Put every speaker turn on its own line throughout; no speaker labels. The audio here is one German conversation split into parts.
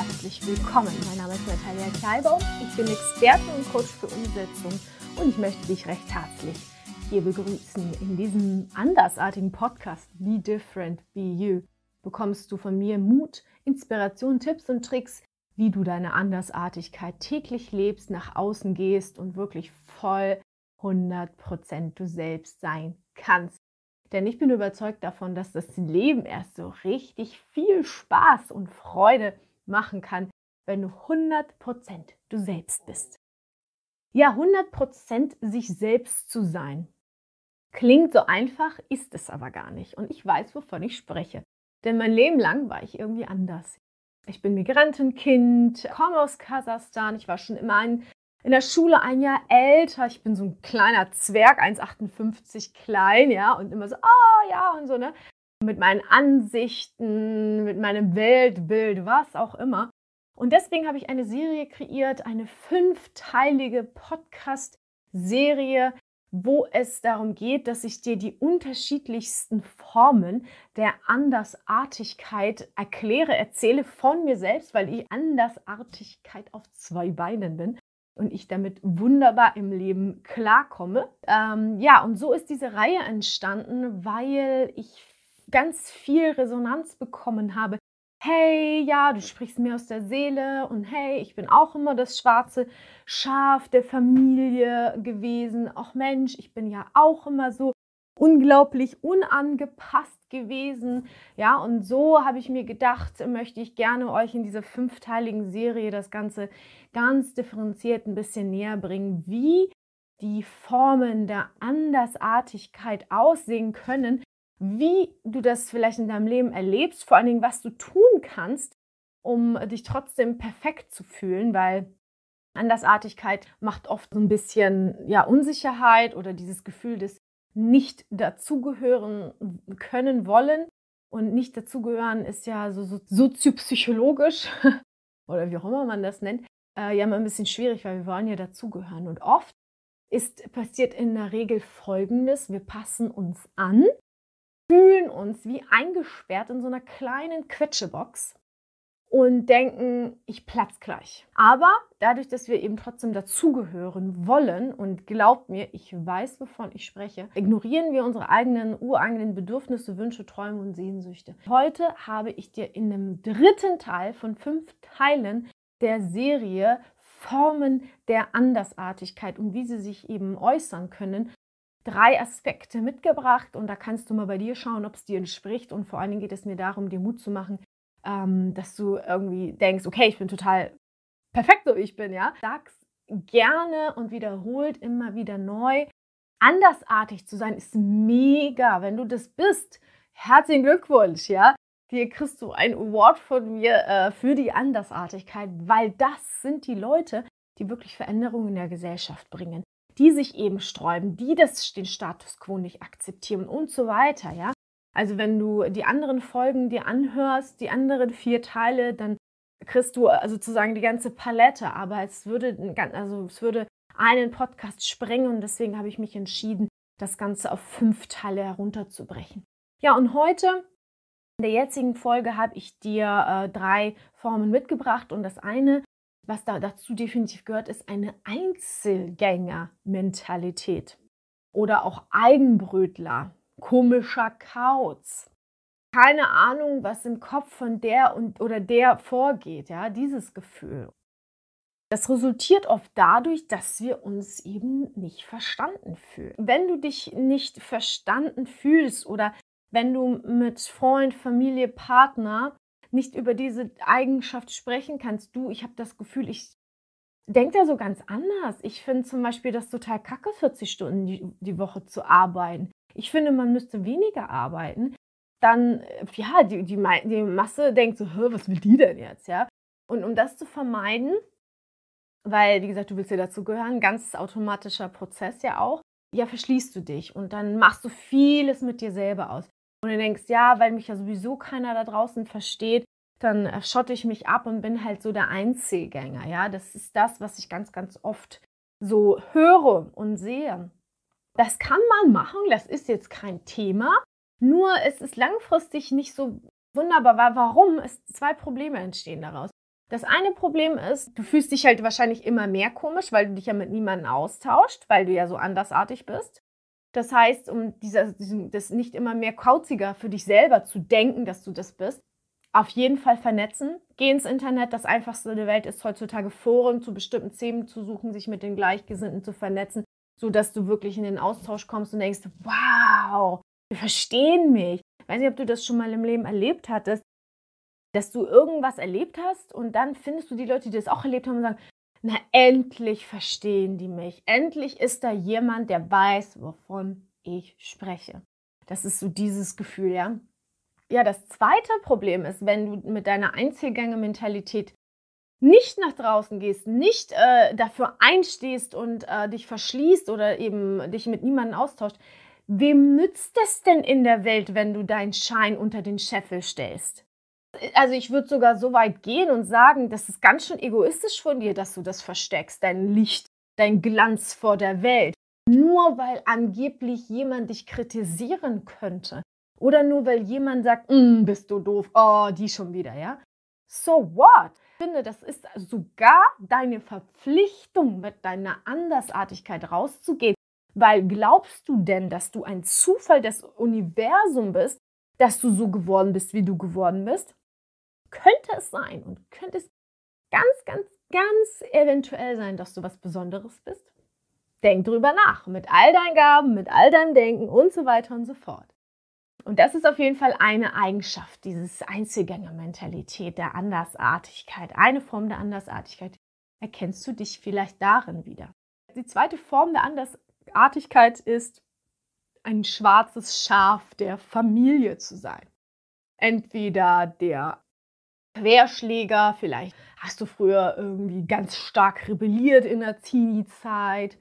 herzlich willkommen. Mein Name ist Natalia Kleibaum. Ich bin Expertin und Coach für Umsetzung und ich möchte dich recht herzlich hier begrüßen. In diesem andersartigen Podcast Be Different, Be You bekommst du von mir Mut, Inspiration, Tipps und Tricks, wie du deine Andersartigkeit täglich lebst, nach außen gehst und wirklich voll 100% du selbst sein kannst. Denn ich bin überzeugt davon, dass das Leben erst so richtig viel Spaß und Freude machen kann, wenn du 100% du selbst bist. Ja, 100% sich selbst zu sein. Klingt so einfach, ist es aber gar nicht. Und ich weiß, wovon ich spreche. Denn mein Leben lang war ich irgendwie anders. Ich bin Migrantenkind, komme aus Kasachstan. Ich war schon immer ein in der Schule ein Jahr älter. Ich bin so ein kleiner Zwerg, 1,58 klein, ja, und immer so, oh, ja, und so, ne? Mit meinen Ansichten, mit meinem Weltbild, was auch immer. Und deswegen habe ich eine Serie kreiert, eine fünfteilige Podcast-Serie, wo es darum geht, dass ich dir die unterschiedlichsten Formen der Andersartigkeit erkläre, erzähle von mir selbst, weil ich Andersartigkeit auf zwei Beinen bin und ich damit wunderbar im Leben klarkomme. Ähm, ja, und so ist diese Reihe entstanden, weil ich ganz viel Resonanz bekommen habe. Hey, ja, du sprichst mir aus der Seele und hey, ich bin auch immer das schwarze Schaf der Familie gewesen. Ach Mensch, ich bin ja auch immer so unglaublich unangepasst gewesen. Ja, und so habe ich mir gedacht, möchte ich gerne euch in dieser fünfteiligen Serie das Ganze ganz differenziert ein bisschen näher bringen, wie die Formen der Andersartigkeit aussehen können, wie du das vielleicht in deinem Leben erlebst, vor allen Dingen, was du tun kannst, um dich trotzdem perfekt zu fühlen, weil Andersartigkeit macht oft so ein bisschen ja, Unsicherheit oder dieses Gefühl des nicht dazugehören können wollen. Und nicht dazugehören ist ja so, so soziopsychologisch oder wie auch immer man das nennt, äh, ja immer ein bisschen schwierig, weil wir wollen ja dazugehören. Und oft ist passiert in der Regel Folgendes: Wir passen uns an, fühlen uns wie eingesperrt in so einer kleinen Quetschebox und denken, ich platz gleich. Aber dadurch, dass wir eben trotzdem dazugehören wollen und glaubt mir, ich weiß, wovon ich spreche, ignorieren wir unsere eigenen ureigenen Bedürfnisse, Wünsche, Träume und Sehnsüchte. Heute habe ich dir in einem dritten Teil von fünf Teilen der Serie Formen der Andersartigkeit und wie sie sich eben äußern können, drei Aspekte mitgebracht und da kannst du mal bei dir schauen, ob es dir entspricht und vor allen Dingen geht es mir darum, dir Mut zu machen, ähm, dass du irgendwie denkst, okay, ich bin total perfekt, so wie ich bin, ja. Sag's gerne und wiederholt immer wieder neu. Andersartig zu sein ist mega. Wenn du das bist, herzlichen Glückwunsch, ja. Hier kriegst du ein Award von mir äh, für die Andersartigkeit, weil das sind die Leute, die wirklich Veränderungen in der Gesellschaft bringen, die sich eben sträuben, die das, den Status quo nicht akzeptieren und so weiter, ja. Also wenn du die anderen Folgen dir anhörst, die anderen vier Teile, dann kriegst du also sozusagen die ganze Palette. Aber es würde, also es würde einen Podcast sprengen und deswegen habe ich mich entschieden, das Ganze auf fünf Teile herunterzubrechen. Ja, und heute in der jetzigen Folge habe ich dir äh, drei Formen mitgebracht und das eine, was da dazu definitiv gehört, ist eine Einzelgänger-Mentalität oder auch Eigenbrötler komischer Kauz. Keine Ahnung, was im Kopf von der und oder der vorgeht, ja, dieses Gefühl. Das resultiert oft dadurch, dass wir uns eben nicht verstanden fühlen. Wenn du dich nicht verstanden fühlst oder wenn du mit Freund, Familie, Partner nicht über diese Eigenschaft sprechen kannst, du, ich habe das Gefühl, ich denke da so ganz anders. Ich finde zum Beispiel das total kacke, 40 Stunden die, die Woche zu arbeiten ich finde, man müsste weniger arbeiten. Dann, äh, ja, die, die, die Masse denkt so, was will die denn jetzt, ja? Und um das zu vermeiden, weil, wie gesagt, du willst ja dazugehören, ganz automatischer Prozess ja auch, ja, verschließt du dich und dann machst du vieles mit dir selber aus. Und du denkst, ja, weil mich ja sowieso keiner da draußen versteht, dann äh, schotte ich mich ab und bin halt so der Einzelgänger, ja. Das ist das, was ich ganz, ganz oft so höre und sehe. Das kann man machen, das ist jetzt kein Thema. Nur es ist langfristig nicht so wunderbar, weil warum? Es zwei Probleme entstehen daraus. Das eine Problem ist, du fühlst dich halt wahrscheinlich immer mehr komisch, weil du dich ja mit niemandem austauscht, weil du ja so andersartig bist. Das heißt, um dieser, das nicht immer mehr kauziger für dich selber zu denken, dass du das bist, auf jeden Fall vernetzen. Geh ins Internet. Das einfachste der Welt ist heutzutage Foren zu bestimmten Themen zu suchen, sich mit den Gleichgesinnten zu vernetzen, sodass du wirklich in den Austausch kommst und denkst, wow, wir verstehen mich. Ich weiß nicht, ob du das schon mal im Leben erlebt hattest, dass du irgendwas erlebt hast und dann findest du die Leute, die das auch erlebt haben und sagen, na endlich verstehen die mich. Endlich ist da jemand, der weiß, wovon ich spreche. Das ist so dieses Gefühl, ja. Ja, das zweite Problem ist, wenn du mit deiner Einzelgänge-Mentalität nicht nach draußen gehst, nicht äh, dafür einstehst und äh, dich verschließt oder eben dich mit niemandem austauscht, wem nützt es denn in der Welt, wenn du deinen Schein unter den Scheffel stellst? Also ich würde sogar so weit gehen und sagen, das ist ganz schön egoistisch von dir, dass du das versteckst, dein Licht, dein Glanz vor der Welt. Nur weil angeblich jemand dich kritisieren könnte. Oder nur weil jemand sagt, mm, bist du doof, oh, die schon wieder, ja? So what? Ich finde, das ist sogar deine Verpflichtung, mit deiner Andersartigkeit rauszugehen. Weil glaubst du denn, dass du ein Zufall des Universums bist, dass du so geworden bist, wie du geworden bist? Könnte es sein und könnte es ganz, ganz, ganz eventuell sein, dass du was Besonderes bist? Denk drüber nach, mit all deinen Gaben, mit all deinem Denken und so weiter und so fort. Und das ist auf jeden Fall eine Eigenschaft, dieses Einzelgänger-Mentalität der Andersartigkeit, eine Form der Andersartigkeit. Erkennst du dich vielleicht darin wieder? Die zweite Form der Andersartigkeit ist, ein schwarzes Schaf der Familie zu sein. Entweder der Querschläger, vielleicht hast du früher irgendwie ganz stark rebelliert in der Teenie-Zeit,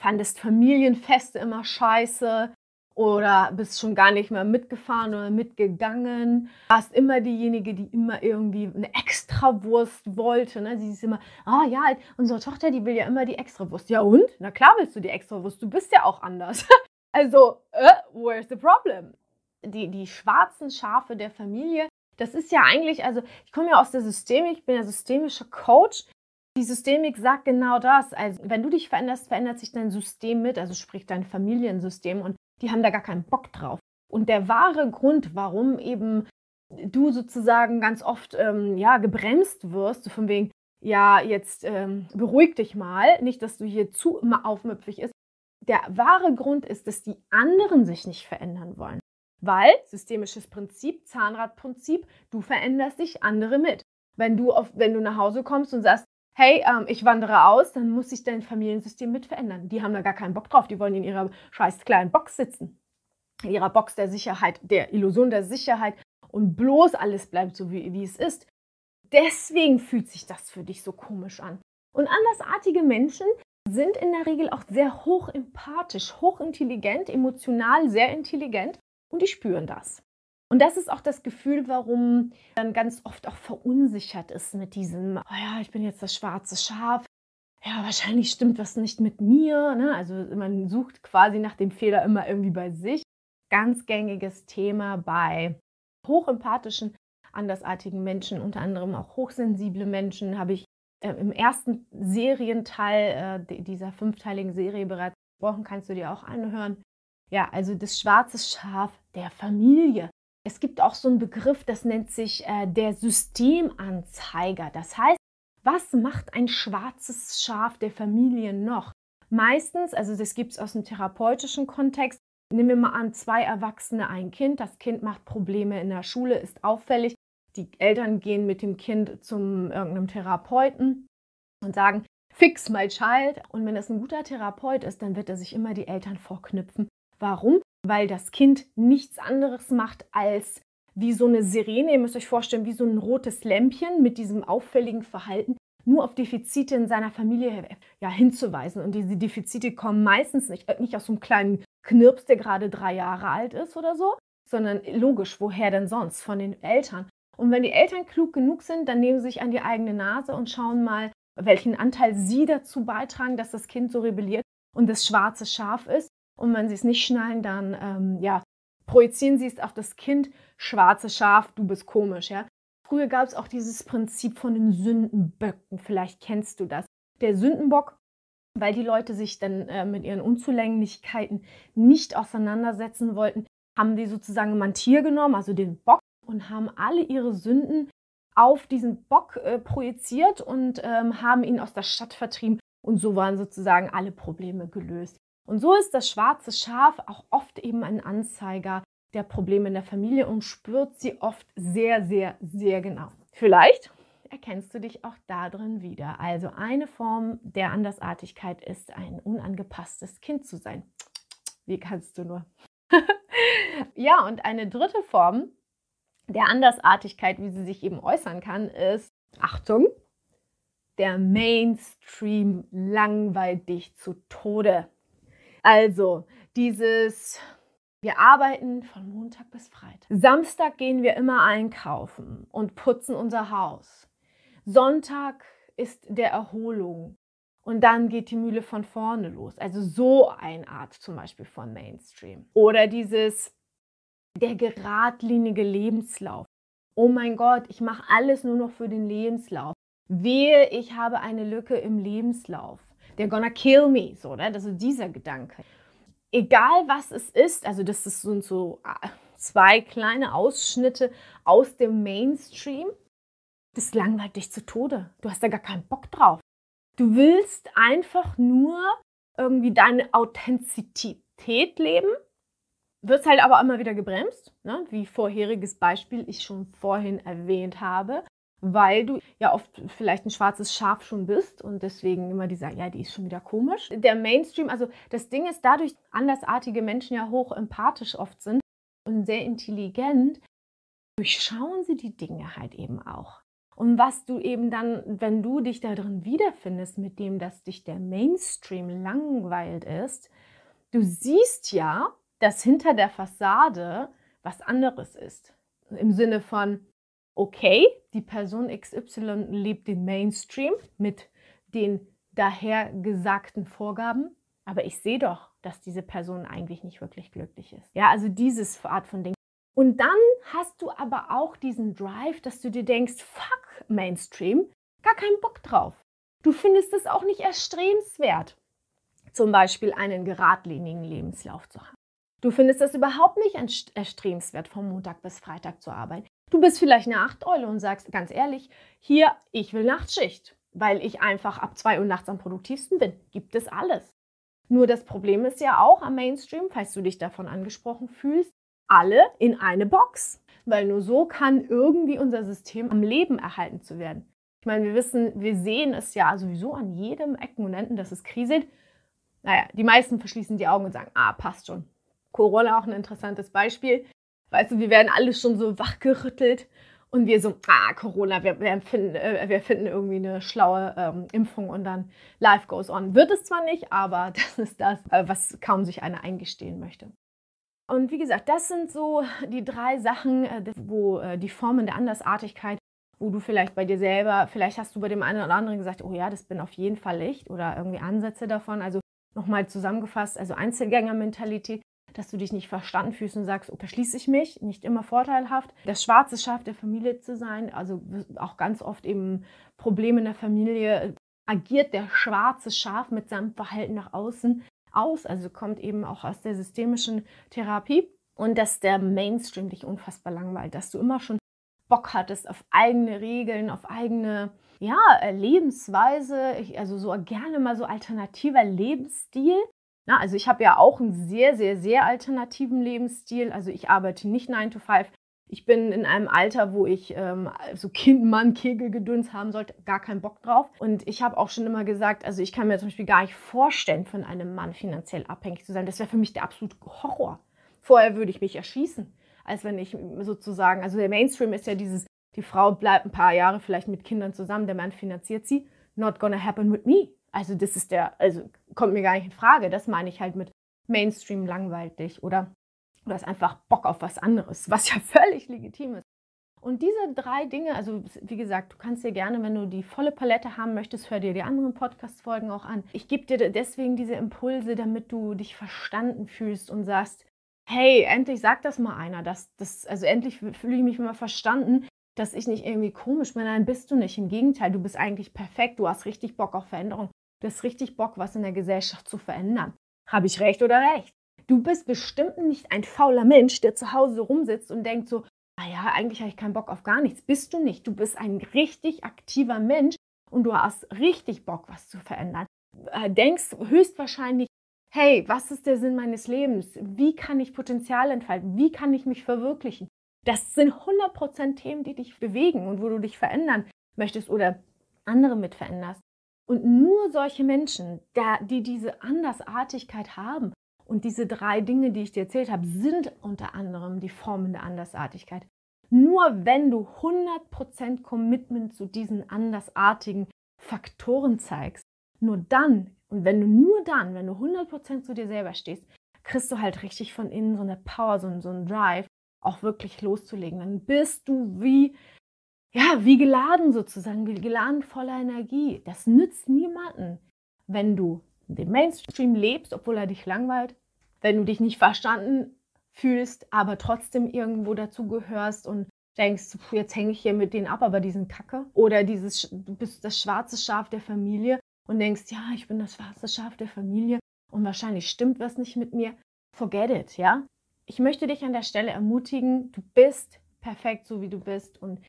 fandest Familienfeste immer scheiße, oder bist schon gar nicht mehr mitgefahren oder mitgegangen. Warst immer diejenige, die immer irgendwie eine Extrawurst wollte. Ne? Sie ist immer, ah ja, unsere Tochter, die will ja immer die Extrawurst. Ja und? Na klar willst du die Extrawurst, du bist ja auch anders. also, äh, where's the problem? Die, die schwarzen Schafe der Familie, das ist ja eigentlich, also ich komme ja aus der Systemik, ich bin ja systemischer Coach. Die Systemik sagt genau das. Also, wenn du dich veränderst, verändert sich dein System mit, also sprich dein Familiensystem. Und die haben da gar keinen Bock drauf. Und der wahre Grund, warum eben du sozusagen ganz oft ähm, ja, gebremst wirst, so von wegen, ja, jetzt ähm, beruhig dich mal, nicht, dass du hier zu immer aufmüpfig ist. Der wahre Grund ist, dass die anderen sich nicht verändern wollen. Weil, systemisches Prinzip, Zahnradprinzip, du veränderst dich, andere mit. Wenn du, auf, wenn du nach Hause kommst und sagst, hey, ähm, ich wandere aus, dann muss sich dein Familiensystem mit verändern. Die haben da gar keinen Bock drauf, die wollen in ihrer scheiß kleinen Box sitzen. In ihrer Box der Sicherheit, der Illusion der Sicherheit und bloß alles bleibt so, wie, wie es ist. Deswegen fühlt sich das für dich so komisch an. Und andersartige Menschen sind in der Regel auch sehr hoch empathisch, hochintelligent, emotional sehr intelligent und die spüren das. Und das ist auch das Gefühl, warum dann ganz oft auch verunsichert ist mit diesem, oh ja, ich bin jetzt das schwarze Schaf. Ja, wahrscheinlich stimmt was nicht mit mir. Ne? Also man sucht quasi nach dem Fehler immer irgendwie bei sich. Ganz gängiges Thema bei hochempathischen, andersartigen Menschen, unter anderem auch hochsensible Menschen, habe ich äh, im ersten Serienteil äh, dieser fünfteiligen Serie bereits gesprochen, kannst du dir auch anhören. Ja, also das schwarze Schaf der Familie. Es gibt auch so einen Begriff, das nennt sich äh, der Systemanzeiger. Das heißt, was macht ein schwarzes Schaf der Familie noch? Meistens, also das gibt es aus dem therapeutischen Kontext, nehmen wir mal an, zwei Erwachsene, ein Kind. Das Kind macht Probleme in der Schule, ist auffällig. Die Eltern gehen mit dem Kind zum irgendeinem Therapeuten und sagen, fix my child. Und wenn das ein guter Therapeut ist, dann wird er sich immer die Eltern vorknüpfen. Warum? weil das Kind nichts anderes macht als wie so eine Sirene, ihr müsst euch vorstellen, wie so ein rotes Lämpchen mit diesem auffälligen Verhalten, nur auf Defizite in seiner Familie ja, hinzuweisen. Und diese Defizite kommen meistens nicht, äh, nicht aus so einem kleinen Knirps, der gerade drei Jahre alt ist oder so, sondern logisch, woher denn sonst? Von den Eltern. Und wenn die Eltern klug genug sind, dann nehmen sie sich an die eigene Nase und schauen mal, welchen Anteil sie dazu beitragen, dass das Kind so rebelliert und das schwarze Schaf ist und wenn sie es nicht schnallen, dann ähm, ja, projizieren sie es auf das Kind, schwarze Schaf, du bist komisch, ja. Früher gab es auch dieses Prinzip von den Sündenböcken. Vielleicht kennst du das. Der Sündenbock, weil die Leute sich dann äh, mit ihren Unzulänglichkeiten nicht auseinandersetzen wollten, haben die sozusagen ein Tier genommen, also den Bock, und haben alle ihre Sünden auf diesen Bock äh, projiziert und ähm, haben ihn aus der Stadt vertrieben. Und so waren sozusagen alle Probleme gelöst. Und so ist das schwarze Schaf auch oft eben ein Anzeiger der Probleme in der Familie und spürt sie oft sehr, sehr, sehr genau. Vielleicht erkennst du dich auch darin wieder. Also eine Form der Andersartigkeit ist, ein unangepasstes Kind zu sein. Wie kannst du nur? ja, und eine dritte Form der Andersartigkeit, wie sie sich eben äußern kann, ist, Achtung, der Mainstream langweilt dich zu Tode. Also dieses, wir arbeiten von Montag bis Freitag. Samstag gehen wir immer einkaufen und putzen unser Haus. Sonntag ist der Erholung. Und dann geht die Mühle von vorne los. Also so eine Art zum Beispiel von Mainstream. Oder dieses, der geradlinige Lebenslauf. Oh mein Gott, ich mache alles nur noch für den Lebenslauf. Wehe, ich habe eine Lücke im Lebenslauf. They're gonna kill me, so, oder? Das ist dieser Gedanke. Egal was es ist, also das sind so ah, zwei kleine Ausschnitte aus dem Mainstream, das langweilt dich zu Tode. Du hast da gar keinen Bock drauf. Du willst einfach nur irgendwie deine Authentizität leben wirst halt aber immer wieder gebremst, ne? wie vorheriges Beispiel ich schon vorhin erwähnt habe, weil du ja oft vielleicht ein schwarzes Schaf schon bist und deswegen immer dieser, ja, die ist schon wieder komisch. Der Mainstream, also das Ding ist, dadurch andersartige Menschen ja hoch empathisch oft sind und sehr intelligent, durchschauen sie die Dinge halt eben auch. Und was du eben dann, wenn du dich da drin wiederfindest, mit dem, dass dich der Mainstream langweilt ist, du siehst ja, dass hinter der Fassade was anderes ist. Im Sinne von, okay, die Person XY lebt den Mainstream mit den dahergesagten Vorgaben, aber ich sehe doch, dass diese Person eigentlich nicht wirklich glücklich ist. Ja, also dieses Art von Ding. Und dann hast du aber auch diesen Drive, dass du dir denkst, fuck Mainstream, gar keinen Bock drauf. Du findest es auch nicht erstrebenswert, zum Beispiel einen geradlinigen Lebenslauf zu haben. Du findest es überhaupt nicht erstrebenswert, von Montag bis Freitag zu arbeiten. Du bist vielleicht eine Nachteule und sagst ganz ehrlich, hier, ich will Nachtschicht, weil ich einfach ab 2 Uhr nachts am produktivsten bin. Gibt es alles. Nur das Problem ist ja auch am Mainstream, falls du dich davon angesprochen fühlst, alle in eine Box. Weil nur so kann irgendwie unser System am Leben erhalten zu werden. Ich meine, wir wissen, wir sehen es ja sowieso an jedem Ecken und Enden, dass es kriselt. Naja, die meisten verschließen die Augen und sagen, ah, passt schon. Corona auch ein interessantes Beispiel. Weißt du, wir werden alle schon so wachgerüttelt und wir so, ah, Corona, wir, wir, finden, äh, wir finden irgendwie eine schlaue ähm, Impfung und dann life goes on. Wird es zwar nicht, aber das ist das, äh, was kaum sich einer eingestehen möchte. Und wie gesagt, das sind so die drei Sachen, äh, wo die Formen der Andersartigkeit, wo du vielleicht bei dir selber, vielleicht hast du bei dem einen oder anderen gesagt, oh ja, das bin auf jeden Fall ich oder irgendwie Ansätze davon. Also nochmal zusammengefasst, also Einzelgängermentalität, dass du dich nicht verstanden fühlst und sagst, oh, verschließe ich mich, nicht immer vorteilhaft. Das schwarze Schaf der Familie zu sein, also auch ganz oft eben Probleme in der Familie, agiert der schwarze Schaf mit seinem Verhalten nach außen aus, also kommt eben auch aus der systemischen Therapie. Und dass der Mainstream dich unfassbar langweilt, dass du immer schon Bock hattest auf eigene Regeln, auf eigene ja, Lebensweise, also so gerne mal so alternativer Lebensstil, na, also ich habe ja auch einen sehr, sehr, sehr alternativen Lebensstil. Also ich arbeite nicht 9 to 5. Ich bin in einem Alter, wo ich ähm, so Kind, Mann, Kegelgedöns haben sollte, gar keinen Bock drauf. Und ich habe auch schon immer gesagt, also ich kann mir zum Beispiel gar nicht vorstellen, von einem Mann finanziell abhängig zu sein. Das wäre für mich der absolute Horror. Vorher würde ich mich erschießen, als wenn ich sozusagen, also der Mainstream ist ja dieses, die Frau bleibt ein paar Jahre vielleicht mit Kindern zusammen, der Mann finanziert sie. Not gonna happen with me. Also das ist der, also kommt mir gar nicht in Frage. Das meine ich halt mit Mainstream langweilig oder du hast einfach Bock auf was anderes, was ja völlig legitim ist. Und diese drei Dinge, also wie gesagt, du kannst dir gerne, wenn du die volle Palette haben möchtest, hör dir die anderen Podcast-Folgen auch an. Ich gebe dir deswegen diese Impulse, damit du dich verstanden fühlst und sagst, hey, endlich sagt das mal einer. Das, das, also endlich fühle ich mich mal verstanden. dass ich nicht irgendwie komisch bin. Nein, bist du nicht. Im Gegenteil, du bist eigentlich perfekt. Du hast richtig Bock auf Veränderung. Du hast richtig Bock, was in der Gesellschaft zu verändern. Habe ich recht oder recht? Du bist bestimmt nicht ein fauler Mensch, der zu Hause rumsitzt und denkt so, naja, eigentlich habe ich keinen Bock auf gar nichts. Bist du nicht. Du bist ein richtig aktiver Mensch und du hast richtig Bock, was zu verändern. Äh, denkst höchstwahrscheinlich, hey, was ist der Sinn meines Lebens? Wie kann ich Potenzial entfalten? Wie kann ich mich verwirklichen? Das sind 100% Themen, die dich bewegen und wo du dich verändern möchtest oder andere mit veränderst. Und nur solche Menschen, die diese Andersartigkeit haben und diese drei Dinge, die ich dir erzählt habe, sind unter anderem die Formen der Andersartigkeit. Nur wenn du 100% Commitment zu diesen andersartigen Faktoren zeigst, nur dann, und wenn du nur dann, wenn du 100% zu dir selber stehst, kriegst du halt richtig von innen so eine Power, so, so einen Drive, auch wirklich loszulegen. Dann bist du wie, ja, wie geladen sozusagen, wie geladen voller Energie. Das nützt niemanden, wenn du den Mainstream lebst, obwohl er dich langweilt, wenn du dich nicht verstanden fühlst, aber trotzdem irgendwo dazugehörst und denkst, jetzt hänge ich hier mit denen ab, aber die sind kacke. Oder dieses, du bist das schwarze Schaf der Familie und denkst, ja, ich bin das schwarze Schaf der Familie und wahrscheinlich stimmt was nicht mit mir. Forget it, ja? Ich möchte dich an der Stelle ermutigen, du bist perfekt, so wie du bist und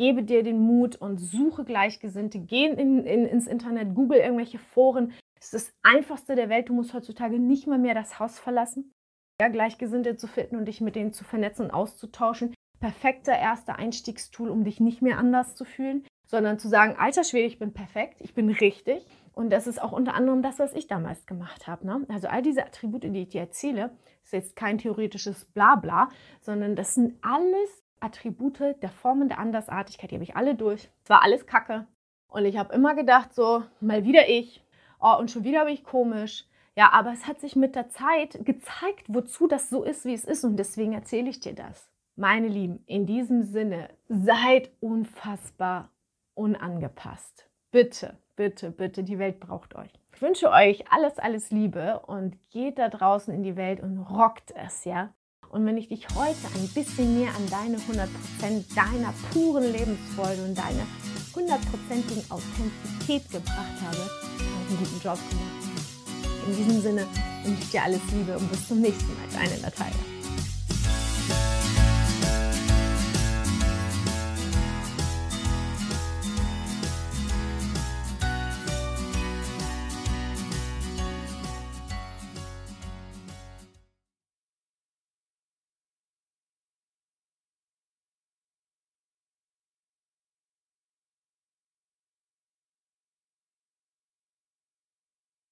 gebe dir den Mut und suche Gleichgesinnte. Geh in, in, ins Internet, google irgendwelche Foren. Es ist das Einfachste der Welt. Du musst heutzutage nicht mal mehr das Haus verlassen, ja, Gleichgesinnte zu finden und dich mit denen zu vernetzen und auszutauschen. Perfekter erster Einstiegstool, um dich nicht mehr anders zu fühlen, sondern zu sagen, alter Schwede, ich bin perfekt, ich bin richtig. Und das ist auch unter anderem das, was ich damals gemacht habe. Ne? Also all diese Attribute, die ich dir erzähle, ist jetzt kein theoretisches Blabla, sondern das sind alles Attribute der Formen der Andersartigkeit. Die habe ich alle durch. Es war alles Kacke. Und ich habe immer gedacht, so, mal wieder ich. Oh, und schon wieder bin ich komisch. Ja, aber es hat sich mit der Zeit gezeigt, wozu das so ist, wie es ist. Und deswegen erzähle ich dir das. Meine Lieben, in diesem Sinne, seid unfassbar unangepasst. Bitte, bitte, bitte, die Welt braucht euch. Ich wünsche euch alles, alles Liebe und geht da draußen in die Welt und rockt es, ja? Und wenn ich dich heute ein bisschen mehr an deine 100% deiner puren Lebensfreude und deine 100%igen Authentizität gebracht habe, habe ich einen guten Job gemacht. In diesem Sinne wünsche ich dir alles Liebe und bis zum nächsten Mal. Deine Natalia.